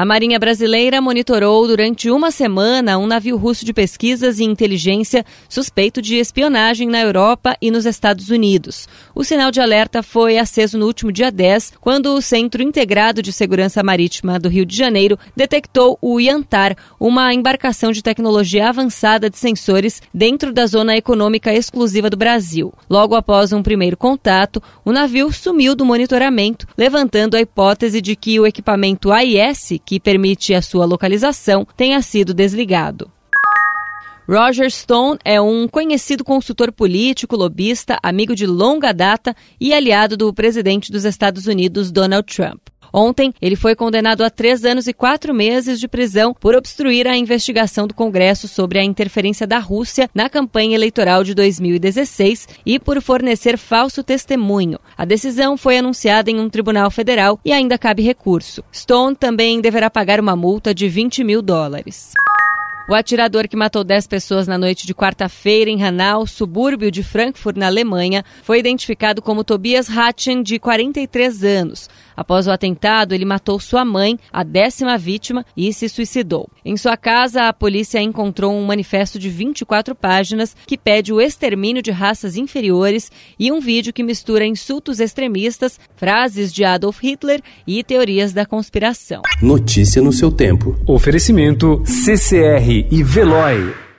A Marinha Brasileira monitorou durante uma semana um navio russo de pesquisas e inteligência suspeito de espionagem na Europa e nos Estados Unidos. O sinal de alerta foi aceso no último dia 10, quando o Centro Integrado de Segurança Marítima do Rio de Janeiro detectou o Yantar, uma embarcação de tecnologia avançada de sensores dentro da zona econômica exclusiva do Brasil. Logo após um primeiro contato, o navio sumiu do monitoramento, levantando a hipótese de que o equipamento AIS, que permite a sua localização, tenha sido desligado. Roger Stone é um conhecido consultor político, lobista, amigo de longa data e aliado do presidente dos Estados Unidos, Donald Trump. Ontem, ele foi condenado a três anos e quatro meses de prisão por obstruir a investigação do Congresso sobre a interferência da Rússia na campanha eleitoral de 2016 e por fornecer falso testemunho. A decisão foi anunciada em um tribunal federal e ainda cabe recurso. Stone também deverá pagar uma multa de 20 mil dólares. O atirador que matou 10 pessoas na noite de quarta-feira em Hanau, subúrbio de Frankfurt, na Alemanha, foi identificado como Tobias Hatchen, de 43 anos. Após o atentado, ele matou sua mãe, a décima vítima, e se suicidou. Em sua casa, a polícia encontrou um manifesto de 24 páginas que pede o extermínio de raças inferiores e um vídeo que mistura insultos extremistas, frases de Adolf Hitler e teorias da conspiração. Notícia no seu tempo. Oferecimento CCR e Veloy.